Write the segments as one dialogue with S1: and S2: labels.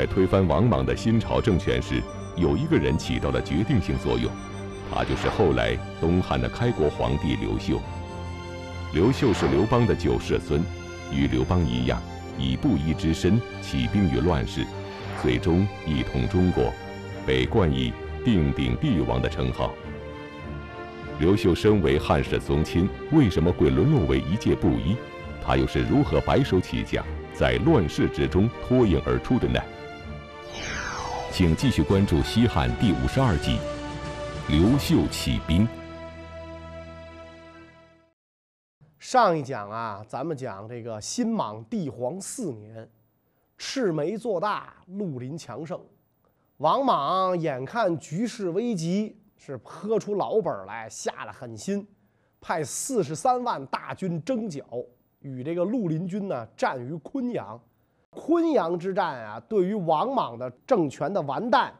S1: 在推翻王莽的新朝政权时，有一个人起到了决定性作用，他就是后来东汉的开国皇帝刘秀。刘秀是刘邦的九世孙，与刘邦一样，以布衣之身起兵于乱世，最终一统中国，被冠以定鼎帝王的称号。刘秀身为汉室宗亲，为什么会沦落为一介布衣？他又是如何白手起家，在乱世之中脱颖而出的呢？请继续关注《西汉》第五十二集《刘秀起兵》。
S2: 上一讲啊，咱们讲这个新莽帝皇四年，赤眉做大，绿林强盛。王莽眼看局势危急。是喝出老本来，下了狠心，派四十三万大军征剿，与这个绿林军呢战于昆阳。昆阳之战啊，对于王莽的政权的完蛋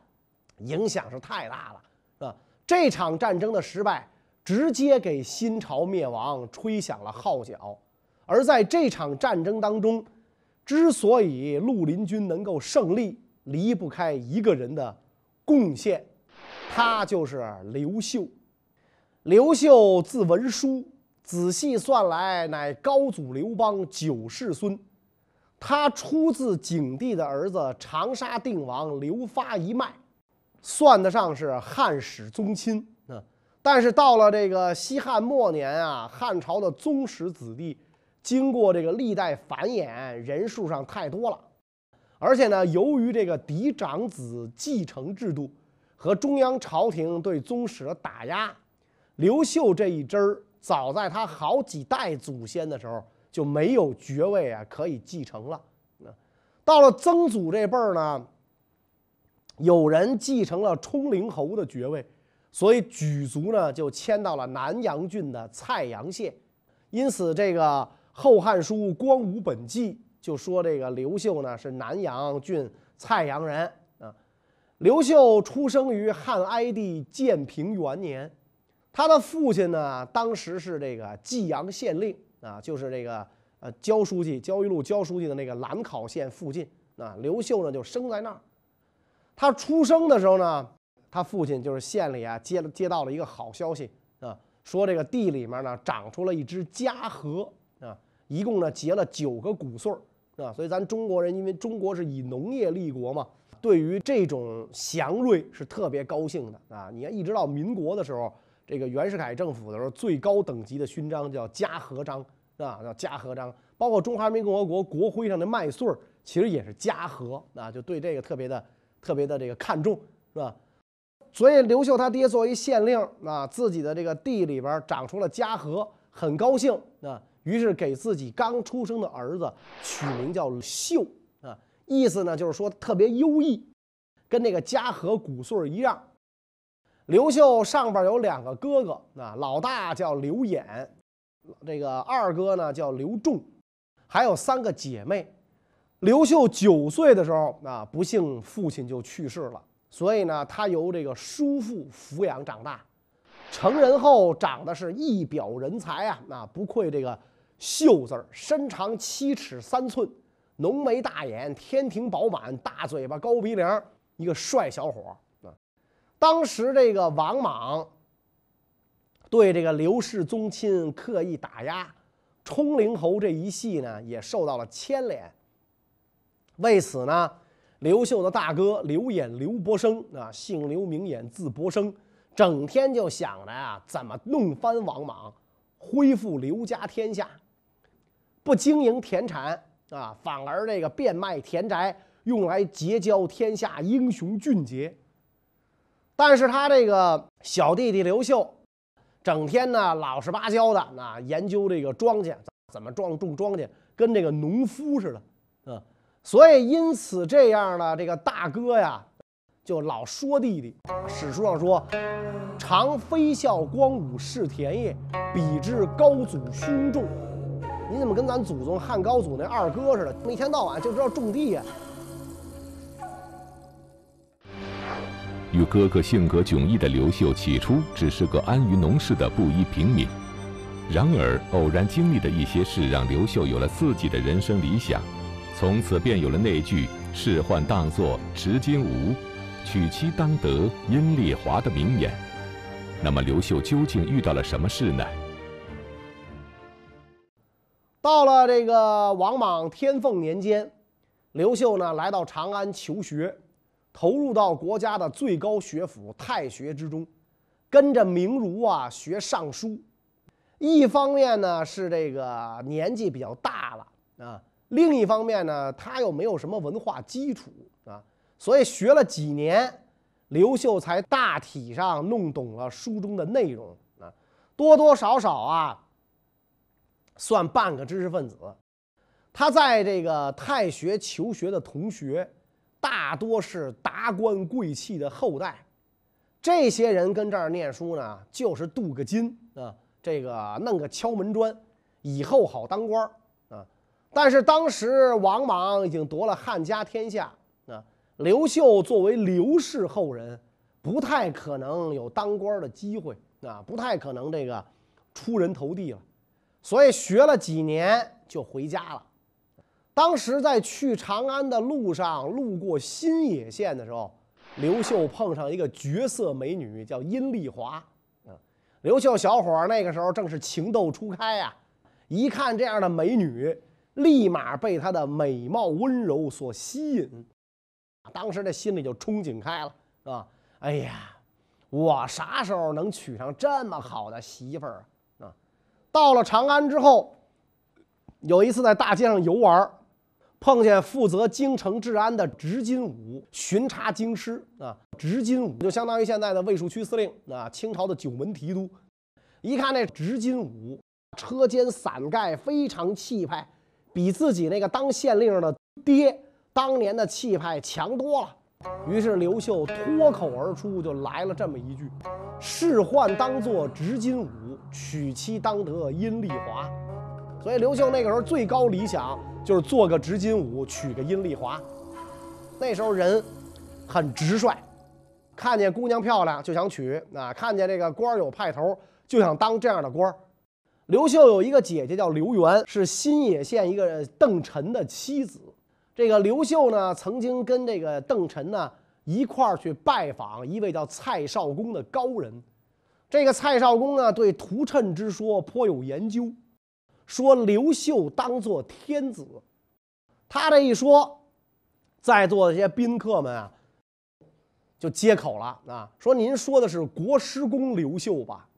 S2: 影响是太大了，是吧？这场战争的失败，直接给新朝灭亡吹响了号角。而在这场战争当中，之所以绿林军能够胜利，离不开一个人的贡献。他就是刘秀。刘秀字文叔，仔细算来乃高祖刘邦九世孙。他出自景帝的儿子长沙定王刘发一脉，算得上是汉室宗亲啊。但是到了这个西汉末年啊，汉朝的宗室子弟经过这个历代繁衍，人数上太多了，而且呢，由于这个嫡长子继承制度。和中央朝廷对宗室的打压，刘秀这一支儿，早在他好几代祖先的时候就没有爵位啊可以继承了。到了曾祖这辈儿呢，有人继承了冲陵侯的爵位，所以举族呢就迁到了南阳郡的蔡阳县。因此，这个《后汉书·光武本纪》就说这个刘秀呢是南阳郡蔡阳人啊。刘秀出生于汉哀帝建平元年，他的父亲呢，当时是这个济阳县令啊，就是这个呃焦书记焦裕禄焦书记的那个兰考县附近啊。刘秀呢就生在那儿。他出生的时候呢，他父亲就是县里啊接了接到了一个好消息啊，说这个地里面呢长出了一只嘉禾啊，一共呢结了九个谷穗儿啊。所以咱中国人因为中国是以农业立国嘛。对于这种祥瑞是特别高兴的啊！你看，一直到民国的时候，这个袁世凯政府的时候，最高等级的勋章叫嘉禾章啊，叫嘉禾章。包括中华人民共和国国徽上的麦穗儿，其实也是嘉禾啊，就对这个特别的、特别的这个看重，是吧？所以刘秀他爹作为县令啊，自己的这个地里边长出了嘉禾，很高兴啊，于是给自己刚出生的儿子取名叫秀。啊意思呢，就是说特别优异，跟那个嘉禾谷穗儿一样。刘秀上边有两个哥哥，啊，老大叫刘演，这个二哥呢叫刘仲，还有三个姐妹。刘秀九岁的时候，啊，不幸父亲就去世了，所以呢，他由这个叔父抚养长大。成人后长得是一表人才啊，那不愧这个“秀”字儿，身长七尺三寸。浓眉大眼，天庭饱满，大嘴巴，高鼻梁，一个帅小伙啊！当时这个王莽对这个刘氏宗亲刻意打压，冲陵侯这一系呢也受到了牵连。为此呢，刘秀的大哥刘演、刘伯升啊，姓刘名演，字伯升，整天就想着啊，怎么弄翻王莽，恢复刘家天下，不经营田产。啊，反而这个变卖田宅，用来结交天下英雄俊杰。但是他这个小弟弟刘秀，整天呢老实巴交的，那研究这个庄稼怎么种种庄稼，跟这个农夫似的，啊，所以因此这样呢，这个大哥呀，就老说弟弟。史书上说，常非孝光武事田业，比之高祖兄重。你怎么跟咱祖宗汉高祖那二哥似的，一天到晚就知道种地呀？
S1: 与哥哥性格迥异的刘秀，起初只是个安于农事的布衣平民。然而，偶然经历的一些事，让刘秀有了自己的人生理想，从此便有了那句仕宦当作执金吾，娶妻当得阴丽华”的名言。那么刘秀究竟遇到了什么事呢？
S2: 到了这个王莽天凤年间，刘秀呢来到长安求学，投入到国家的最高学府太学之中，跟着明儒啊学尚书。一方面呢是这个年纪比较大了啊，另一方面呢他又没有什么文化基础啊，所以学了几年，刘秀才大体上弄懂了书中的内容啊，多多少少啊。算半个知识分子，他在这个太学求学的同学，大多是达官贵气的后代。这些人跟这儿念书呢，就是镀个金啊，这个弄个敲门砖，以后好当官啊。但是当时王莽已经夺了汉家天下啊，刘秀作为刘氏后人，不太可能有当官的机会啊，不太可能这个出人头地了。所以学了几年就回家了。当时在去长安的路上，路过新野县的时候，刘秀碰上一个绝色美女，叫阴丽华。啊，刘秀小伙那个时候正是情窦初开呀，一看这样的美女，立马被她的美貌温柔所吸引。当时这心里就憧憬开了，啊，哎呀，我啥时候能娶上这么好的媳妇儿啊？到了长安之后，有一次在大街上游玩，碰见负责京城治安的执金吾巡查京师啊。执金吾就相当于现在的卫戍区司令啊，清朝的九门提督。一看那执金吾车间伞盖非常气派，比自己那个当县令的爹当年的气派强多了。于是刘秀脱口而出，就来了这么一句：“仕宦当作执金吾，娶妻当得阴丽华。”所以刘秀那个时候最高理想就是做个执金吾，娶个阴丽华。那时候人很直率，看见姑娘漂亮就想娶，啊，看见这个官有派头就想当这样的官。刘秀有一个姐姐叫刘元，是新野县一个邓晨的妻子。这个刘秀呢，曾经跟这个邓晨呢一块儿去拜访一位叫蔡少公的高人。这个蔡少公呢，对图谶之说颇有研究，说刘秀当做天子。他这一说，在座的这些宾客们啊，就接口了啊，说您说的是国师公刘秀吧？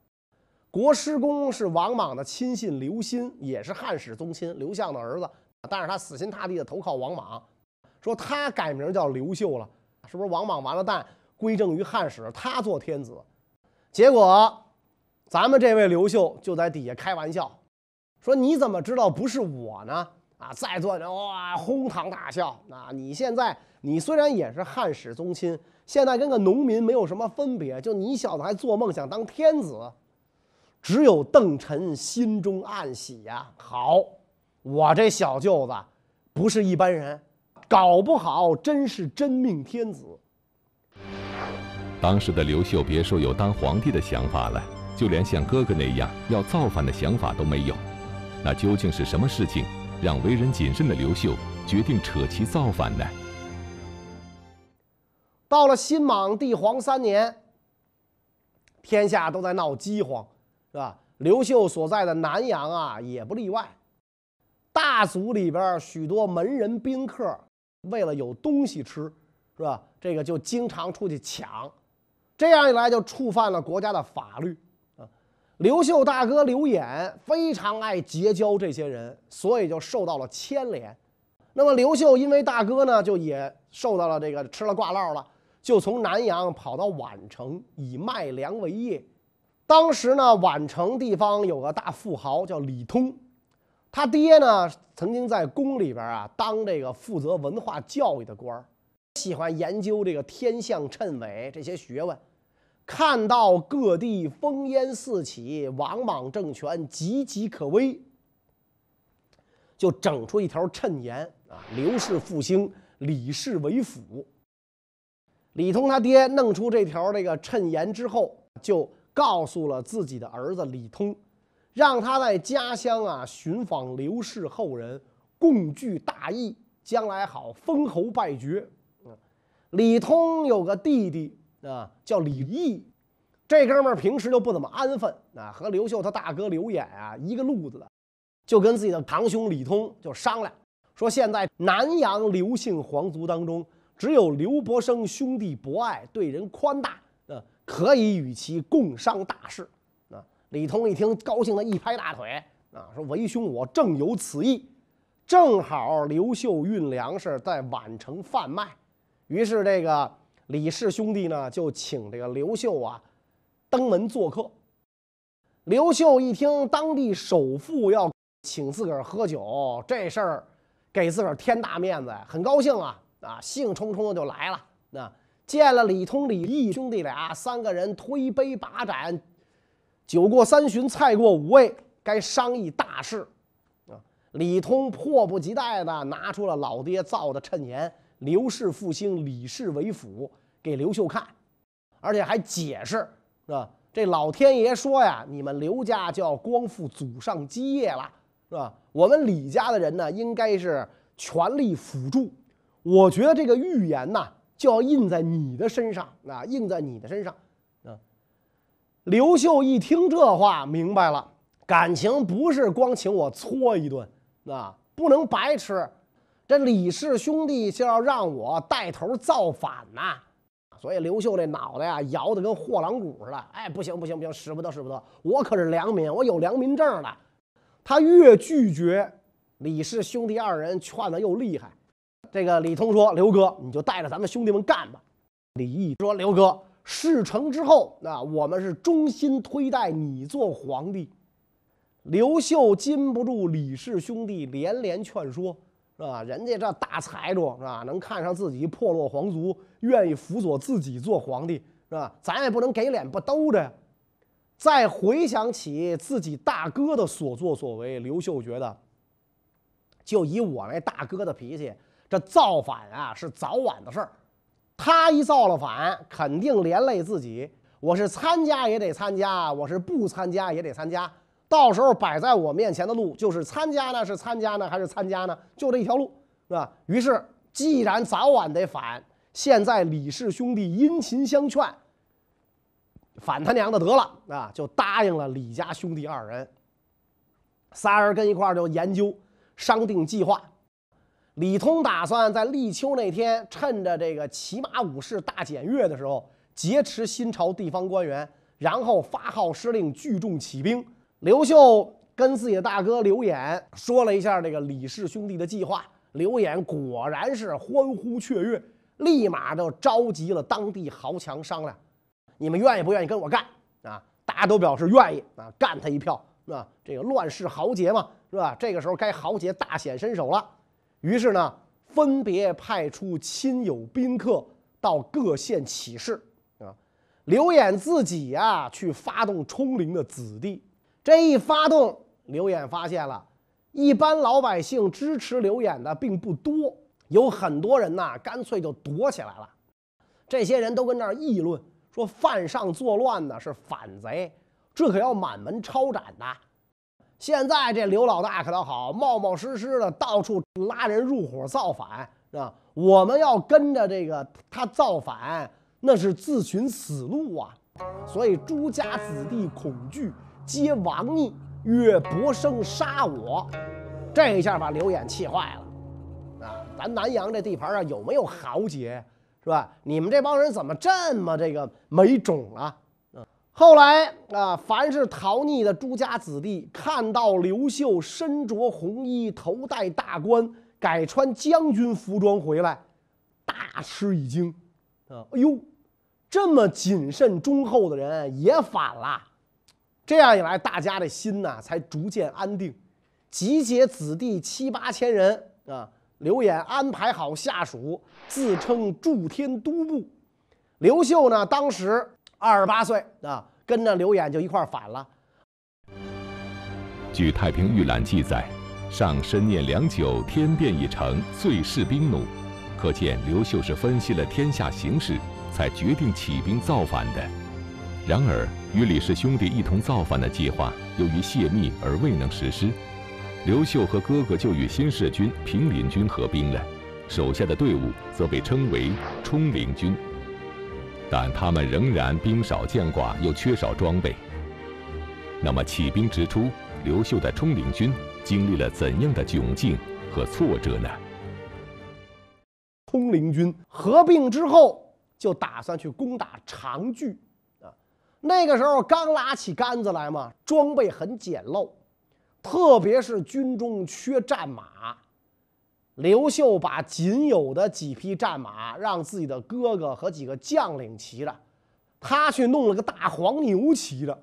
S2: 国师公是王莽的亲信刘歆，也是汉室宗亲刘向的儿子。但是他死心塌地的投靠王莽，说他改名叫刘秀了，是不是王莽完了蛋，归正于汉室，他做天子？结果，咱们这位刘秀就在底下开玩笑，说你怎么知道不是我呢？啊，在座的人哇哄堂大笑。啊，你现在你虽然也是汉室宗亲，现在跟个农民没有什么分别，就你小子还做梦想当天子？只有邓晨心中暗喜呀，好。我这小舅子不是一般人，搞不好真是真命天子。
S1: 当时的刘秀别说有当皇帝的想法了，就连像哥哥那样要造反的想法都没有。那究竟是什么事情让为人谨慎的刘秀决定扯旗造反呢？
S2: 到了新莽帝皇三年，天下都在闹饥荒，是吧？刘秀所在的南阳啊，也不例外。大族里边许多门人宾客，为了有东西吃，是吧？这个就经常出去抢，这样一来就触犯了国家的法律。刘秀大哥刘演非常爱结交这些人，所以就受到了牵连。那么刘秀因为大哥呢，就也受到了这个吃了挂烙了，就从南阳跑到宛城以卖粮为业。当时呢，宛城地方有个大富豪叫李通。他爹呢，曾经在宫里边啊当这个负责文化教育的官儿，喜欢研究这个天象谶纬这些学问。看到各地烽烟四起，王莽政权岌岌可危，就整出一条谶言啊：刘氏复兴，李氏为辅。李通他爹弄出这条这个谶言之后，就告诉了自己的儿子李通。让他在家乡啊寻访刘氏后人，共聚大义将来好封侯拜爵。李通有个弟弟啊，叫李毅，这哥们儿平时就不怎么安分啊，和刘秀他大哥刘演啊一个路子的，就跟自己的堂兄李通就商量说，现在南阳刘姓皇族当中，只有刘伯升兄弟博爱，对人宽大，啊，可以与其共商大事。啊，李通一听，高兴的一拍大腿。啊，说为兄我正有此意，正好刘秀运粮食在宛城贩卖，于是这个李氏兄弟呢就请这个刘秀啊登门做客。刘秀一听当地首富要请自个儿喝酒，这事儿给自个儿添大面子，很高兴啊啊，兴冲冲的就来了。那见了李通、李毅兄弟俩，三个人推杯把盏，酒过三巡，菜过五味。该商议大事，啊！李通迫不及待的拿出了老爹造的谶言：“刘氏复兴，李氏为辅”，给刘秀看，而且还解释，啊，这老天爷说呀，你们刘家就要光复祖上基业了，是吧？我们李家的人呢，应该是全力辅助。我觉得这个预言呐，就要印在你的身上，啊，印在你的身上，啊！刘秀一听这话，明白了。感情不是光请我搓一顿，啊，不能白吃。这李氏兄弟就要让我带头造反呐，所以刘秀这脑袋呀摇得跟货郎鼓似的。哎，不行不行不行，使不得使不得，我可是良民，我有良民证的。他越拒绝，李氏兄弟二人劝的又厉害。这个李通说：“刘哥，你就带着咱们兄弟们干吧。”李毅说：“刘哥，事成之后，那我们是衷心推戴你做皇帝。”刘秀禁不住李氏兄弟连连劝说，是吧？人家这大财主是吧？能看上自己破落皇族，愿意辅佐自己做皇帝，是吧？咱也不能给脸不兜着呀。再回想起自己大哥的所作所为，刘秀觉得，就以我那大哥的脾气，这造反啊是早晚的事儿。他一造了反，肯定连累自己。我是参加也得参加，我是不参加也得参加。到时候摆在我面前的路就是参加呢，是参加呢，还是参加呢？就这一条路，是吧？于是，既然早晚得反，现在李氏兄弟殷勤相劝，反他娘的得了啊，就答应了李家兄弟二人。仨人跟一块儿就研究商定计划。李通打算在立秋那天，趁着这个骑马武士大检阅的时候，劫持新朝地方官员，然后发号施令，聚众起兵。刘秀跟自己的大哥刘演说了一下这个李氏兄弟的计划，刘演果然是欢呼雀跃，立马就召集了当地豪强商量：你们愿意不愿意跟我干啊？大家都表示愿意啊，干他一票是吧？这个乱世豪杰嘛，是吧？这个时候该豪杰大显身手了。于是呢，分别派出亲友宾客到各县起事啊。刘演自己呀，去发动冲陵的子弟。这一发动，刘演发现了，一般老百姓支持刘演的并不多，有很多人呐，干脆就躲起来了。这些人都跟那儿议论，说犯上作乱的是反贼，这可要满门抄斩的。现在这刘老大可倒好，冒冒失失的到处拉人入伙造反，是吧？我们要跟着这个他造反，那是自寻死路啊！所以朱家子弟恐惧。皆王逆，越伯生杀我，这一下把刘演气坏了。啊，咱南阳这地盘上有没有豪杰，是吧？你们这帮人怎么这么这个没种啊？后来啊，凡是逃匿的朱家子弟，看到刘秀身着红衣，头戴大冠，改穿将军服装回来，大吃一惊。啊，哎呦，这么谨慎忠厚的人也反了。这样一来，大家的心呐才逐渐安定，集结子弟七八千人啊。刘演安排好下属，自称祝天都部。刘秀呢，当时二十八岁啊，跟着刘演就一块反了。
S1: 据《太平御览》记载，上深念良久，天变已成，遂释兵弩。可见刘秀是分析了天下形势，才决定起兵造反的。然而。与李氏兄弟一同造反的计划，由于泄密而未能实施。刘秀和哥哥就与新四军、平林军合兵了。手下的队伍则被称为冲灵军。但他们仍然兵少将寡，又缺少装备。那么起兵之初，刘秀的冲灵军经历了怎样的窘境和挫折呢？
S2: 冲灵军合并之后，就打算去攻打长据。那个时候刚拉起杆子来嘛，装备很简陋，特别是军中缺战马。刘秀把仅有的几匹战马让自己的哥哥和几个将领骑着，他去弄了个大黄牛骑着，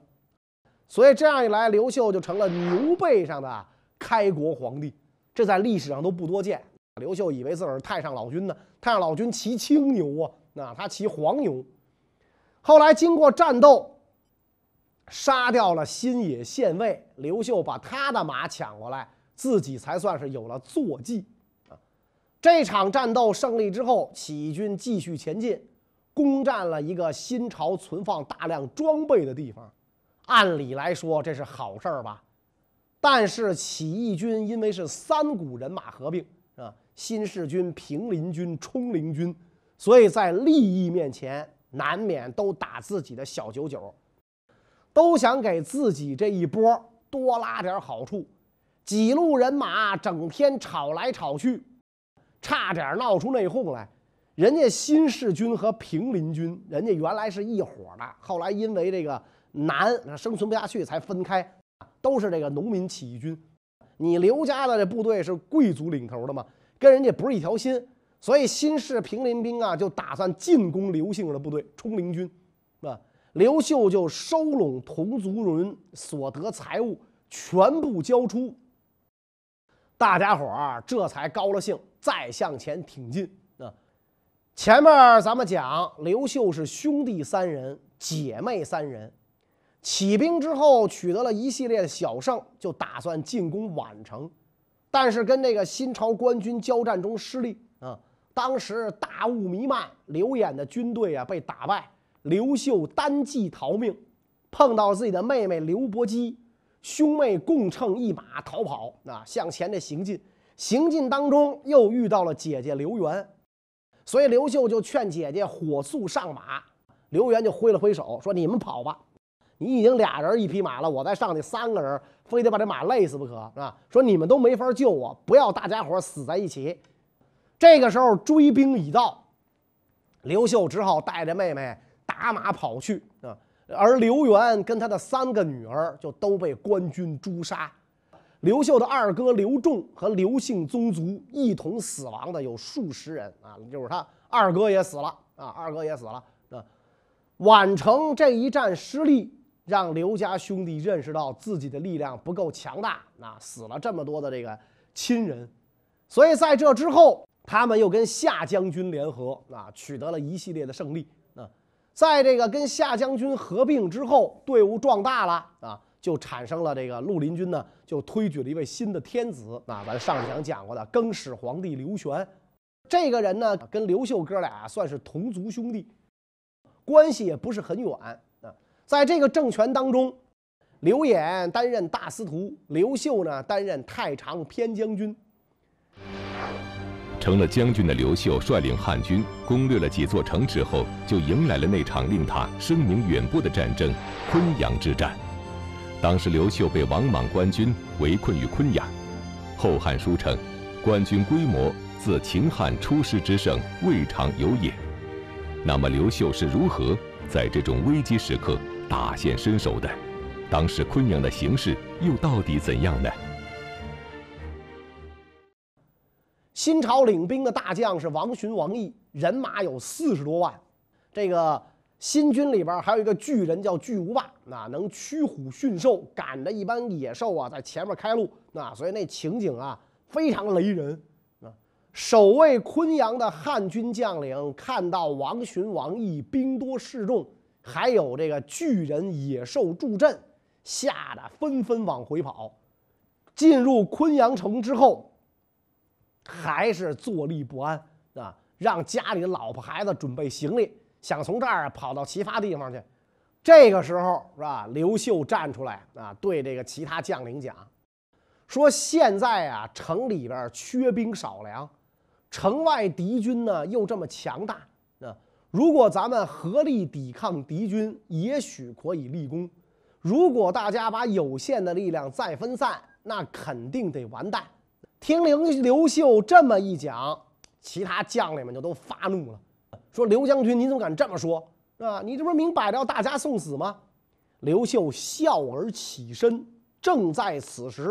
S2: 所以这样一来，刘秀就成了牛背上的开国皇帝。这在历史上都不多见。刘秀以为自个儿是太上老君呢，太上老君骑青牛啊，那他骑黄牛。后来经过战斗，杀掉了新野县尉，刘秀把他的马抢过来，自己才算是有了坐骑啊。这场战斗胜利之后，起义军继续前进，攻占了一个新朝存放大量装备的地方。按理来说，这是好事儿吧？但是起义军因为是三股人马合并啊，新四军、平林军、冲陵军，所以在利益面前，难免都打自己的小九九，都想给自己这一波多拉点好处。几路人马整天吵来吵去。差点闹出内讧来，人家新四军和平林军，人家原来是一伙的，后来因为这个难生存不下去才分开，都是这个农民起义军。你刘家的这部队是贵族领头的嘛，跟人家不是一条心，所以新式平林兵啊就打算进攻刘姓的部队冲灵军，刘秀就收拢同族人所得财物，全部交出。大家伙儿这才高了兴，再向前挺进。啊，前面咱们讲刘秀是兄弟三人，姐妹三人，起兵之后取得了一系列的小胜，就打算进攻宛城，但是跟这个新朝官军交战中失利。啊，当时大雾弥漫，刘演的军队啊被打败，刘秀单骑逃命，碰到自己的妹妹刘伯姬。兄妹共乘一马逃跑啊，向前的行进，行进当中又遇到了姐姐刘元，所以刘秀就劝姐姐火速上马。刘元就挥了挥手说：“你们跑吧，你已经俩人一匹马了，我再上去三个人，非得把这马累死不可啊！说你们都没法救我，不要大家伙死在一起。”这个时候追兵已到，刘秀只好带着妹妹打马跑去啊。而刘元跟他的三个女儿就都被官军诛杀，刘秀的二哥刘仲和刘姓宗族一同死亡的有数十人啊，就是他二哥也死了啊，二哥也死了啊。宛城这一战失利，让刘家兄弟认识到自己的力量不够强大啊，死了这么多的这个亲人，所以在这之后，他们又跟夏将军联合啊，取得了一系列的胜利。在这个跟夏将军合并之后，队伍壮大了啊，就产生了这个绿林军呢，就推举了一位新的天子啊，咱上一讲讲过的更始皇帝刘玄，这个人呢跟刘秀哥俩算是同族兄弟，关系也不是很远啊。在这个政权当中，刘演担任大司徒，刘秀呢担任太常偏将军。
S1: 成了将军的刘秀率领汉军攻略了几座城池后，就迎来了那场令他声名远播的战争——昆阳之战。当时刘秀被王莽官军围困于昆阳，《后汉书》称，官军规模自秦汉出师之盛未尝有也。那么刘秀是如何在这种危机时刻大显身手的？当时昆阳的形势又到底怎样呢？
S2: 新朝领兵的大将是王寻、王毅，人马有四十多万。这个新军里边还有一个巨人叫巨无霸，那能驱虎驯兽，赶着一般野兽啊在前面开路，那所以那情景啊非常雷人。啊，守卫昆阳的汉军将领看到王寻、王毅兵多势众，还有这个巨人野兽助阵，吓得纷纷往回跑。进入昆阳城之后。还是坐立不安啊！让家里的老婆孩子准备行李，想从这儿跑到其他地方去。这个时候是吧？刘秀站出来啊，对这个其他将领讲，说现在啊，城里边缺兵少粮，城外敌军呢又这么强大啊！如果咱们合力抵抗敌军，也许可以立功；如果大家把有限的力量再分散，那肯定得完蛋。听刘刘秀这么一讲，其他将领们就都发怒了，说：“刘将军，你怎么敢这么说？啊，你这不是明摆着要大家送死吗？”刘秀笑而起身，正在此时，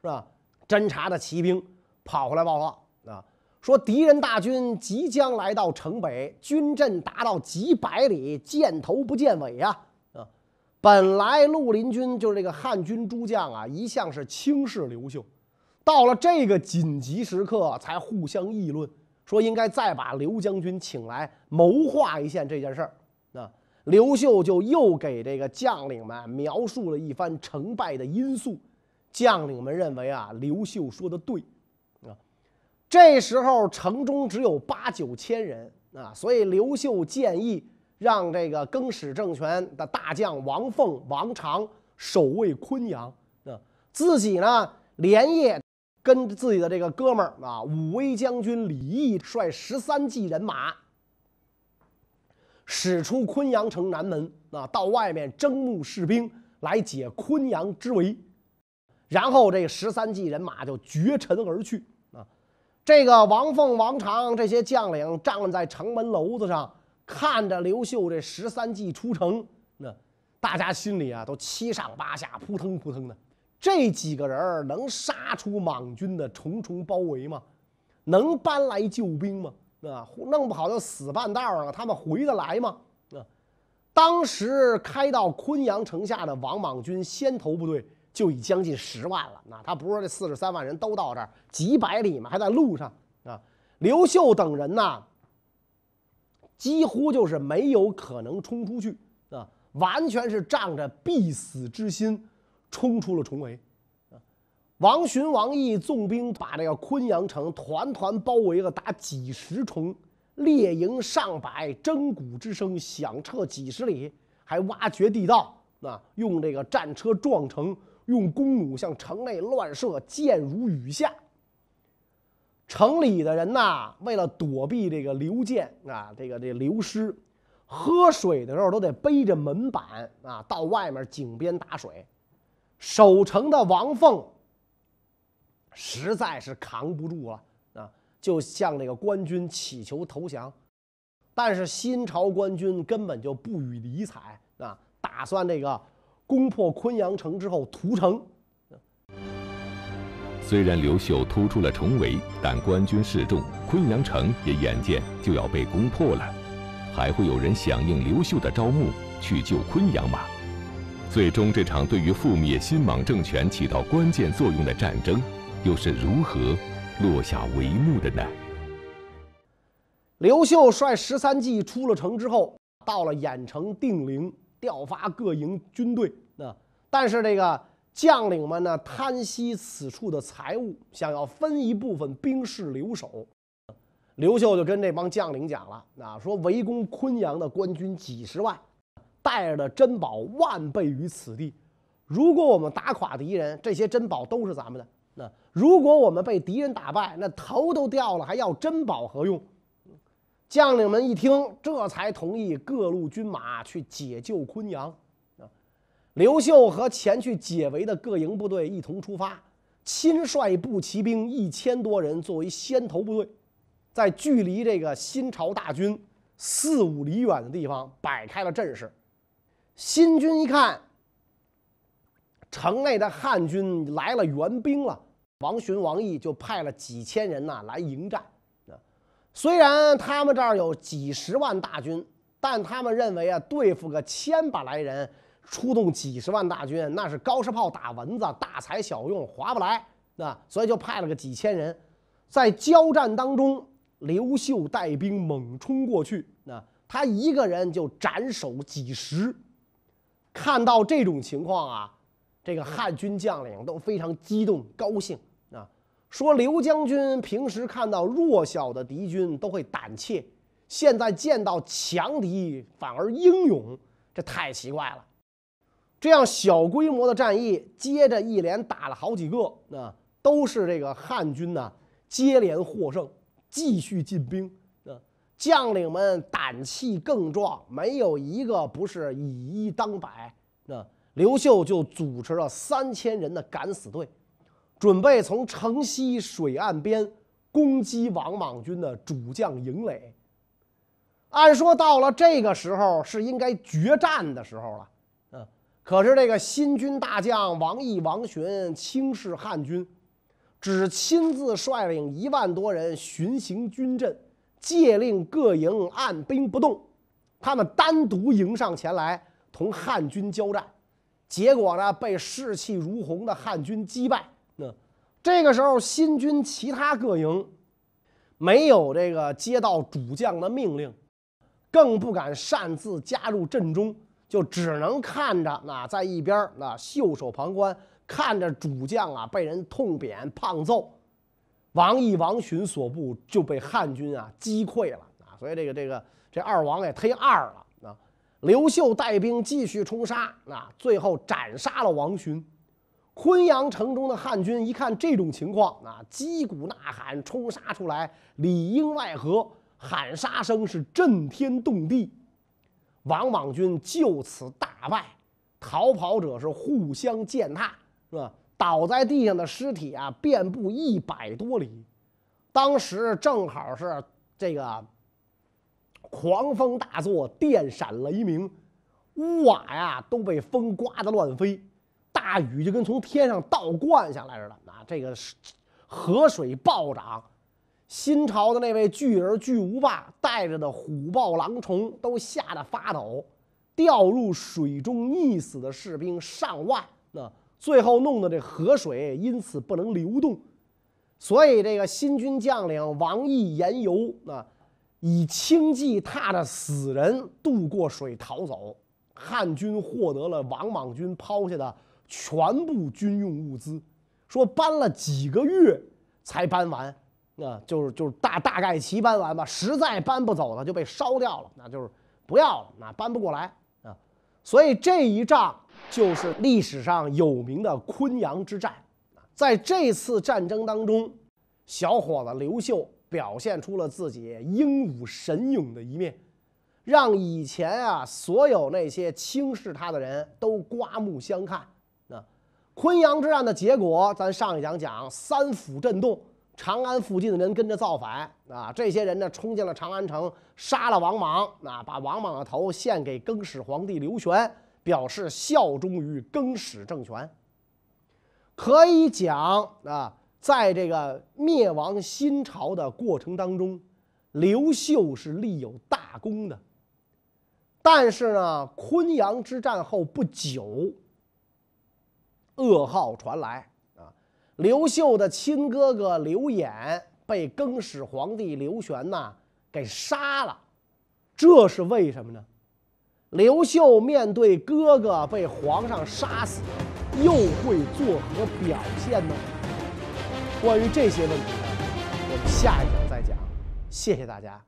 S2: 是吧？侦察的骑兵跑回来报告啊，说敌人大军即将来到城北，军阵达到几百里，见头不见尾呀！啊，本来绿林军就是这个汉军诸将啊，一向是轻视刘秀，到了这个紧急时刻，才互相议论，说应该再把刘将军请来谋划一下这件事儿。啊，刘秀就又给这个将领们描述了一番成败的因素。将领们认为啊，刘秀说的对，啊，这时候城中只有八九千人啊，所以刘秀建议让这个更始政权的大将王凤、王常守卫昆阳啊，自己呢连夜跟自己的这个哥们儿啊，武威将军李毅率十三骑人马驶出昆阳城南门啊，到外面征募士兵来解昆阳之围。然后这十三骑人马就绝尘而去啊！这个王凤、王常这些将领站在城门楼子上，看着刘秀这十三骑出城，那大家心里啊都七上八下，扑腾扑腾的。这几个人能杀出莽军的重重包围吗？能搬来救兵吗？啊，弄不好就死半道上了，他们回得来吗？啊，当时开到昆阳城下的王莽军先头部队。就已将近十万了，那他不是说这四十三万人都到这儿几百里嘛，还在路上啊。刘秀等人呢，几乎就是没有可能冲出去啊，完全是仗着必死之心冲出了重围啊。王寻、王毅纵兵把这个昆阳城团团包围了，达几十重，列营上百，征鼓之声响彻几十里，还挖掘地道啊，用这个战车撞城。用弓弩向城内乱射，箭如雨下。城里的人呐，为了躲避这个流箭啊，这个这流失，喝水的时候都得背着门板啊，到外面井边打水。守城的王凤实在是扛不住了啊，就向这个官军乞求投降。但是新朝官军根本就不予理睬啊，打算这个。攻破昆阳城之后屠城。
S1: 虽然刘秀突出了重围，但官军势众，昆阳城也眼见就要被攻破了，还会有人响应刘秀的招募去救昆阳吗？最终，这场对于覆灭新莽政权起到关键作用的战争，又是如何落下帷幕的呢？
S2: 刘秀率十三骑出了城之后，到了郾城、定陵，调发各营军队。那但是这个将领们呢，贪惜此处的财物，想要分一部分兵士留守。刘秀就跟这帮将领讲了，啊，说围攻昆阳的官军几十万，带着的珍宝万倍于此地。如果我们打垮敌人，这些珍宝都是咱们的。那如果我们被敌人打败，那头都掉了，还要珍宝何用？将领们一听，这才同意各路军马去解救昆阳。刘秀和前去解围的各营部队一同出发，亲率步骑兵一千多人作为先头部队，在距离这个新朝大军四五里远的地方摆开了阵势。新军一看，城内的汉军来了援兵了，王寻、王毅就派了几千人呐来迎战。啊，虽然他们这儿有几十万大军，但他们认为啊，对付个千把来人。出动几十万大军，那是高射炮打蚊子，大材小用，划不来。那所以就派了个几千人，在交战当中，刘秀带兵猛冲过去，那他一个人就斩首几十。看到这种情况啊，这个汉军将领都非常激动高兴啊，说刘将军平时看到弱小的敌军都会胆怯，现在见到强敌反而英勇，这太奇怪了。这样小规模的战役，接着一连打了好几个，啊，都是这个汉军呢接连获胜。继续进兵。将领们胆气更壮，没有一个不是以一当百。那刘秀就组织了三千人的敢死队，准备从城西水岸边攻击王莽军的主将营垒。按说到了这个时候是应该决战的时候了，嗯，可是这个新军大将王毅、王询轻视汉军，只亲自率领一万多人巡行军阵，借令各营按兵不动。他们单独迎上前来同汉军交战，结果呢被士气如虹的汉军击败。那这个时候新军其他各营没有这个接到主将的命令。更不敢擅自加入阵中，就只能看着那在一边那袖手旁观，看着主将啊被人痛扁胖揍，王毅、王询所部就被汉军啊击溃了啊！所以这个这个这二王也忒二了啊！刘秀带兵继续冲杀啊，最后斩杀了王询。昆阳城中的汉军一看这种情况啊，击鼓呐喊，冲杀出来，里应外合。喊杀声是震天动地，王莽军就此大败，逃跑者是互相践踏，是吧？倒在地上的尸体啊，遍布一百多里。当时正好是这个狂风大作，电闪雷鸣，屋瓦呀都被风刮得乱飞，大雨就跟从天上倒灌下来似的。啊，这个河水暴涨。新朝的那位巨人巨无霸带着的虎豹狼虫都吓得发抖，掉入水中溺死的士兵上万。那最后弄得这河水因此不能流动，所以这个新军将领王毅言游啊，以轻骑踏着死人渡过水逃走。汉军获得了王莽军抛下的全部军用物资，说搬了几个月才搬完。那就是就是大大概齐搬完吧，实在搬不走的就被烧掉了，那就是不要了，那搬不过来啊。所以这一仗就是历史上有名的昆阳之战。在这次战争当中，小伙子刘秀表现出了自己英武神勇的一面，让以前啊所有那些轻视他的人都刮目相看。那昆阳之战的结果，咱上一讲讲三府震动。长安附近的人跟着造反啊！这些人呢，冲进了长安城，杀了王莽啊，把王莽的头献给更始皇帝刘玄，表示效忠于更始政权。可以讲啊，在这个灭亡新朝的过程当中，刘秀是立有大功的。但是呢，昆阳之战后不久，噩耗传来啊。刘秀的亲哥哥刘演被更始皇帝刘玄呐给杀了，这是为什么呢？刘秀面对哥哥被皇上杀死，又会作何表现呢？关于这些问题，我们下一讲再讲。谢谢大家。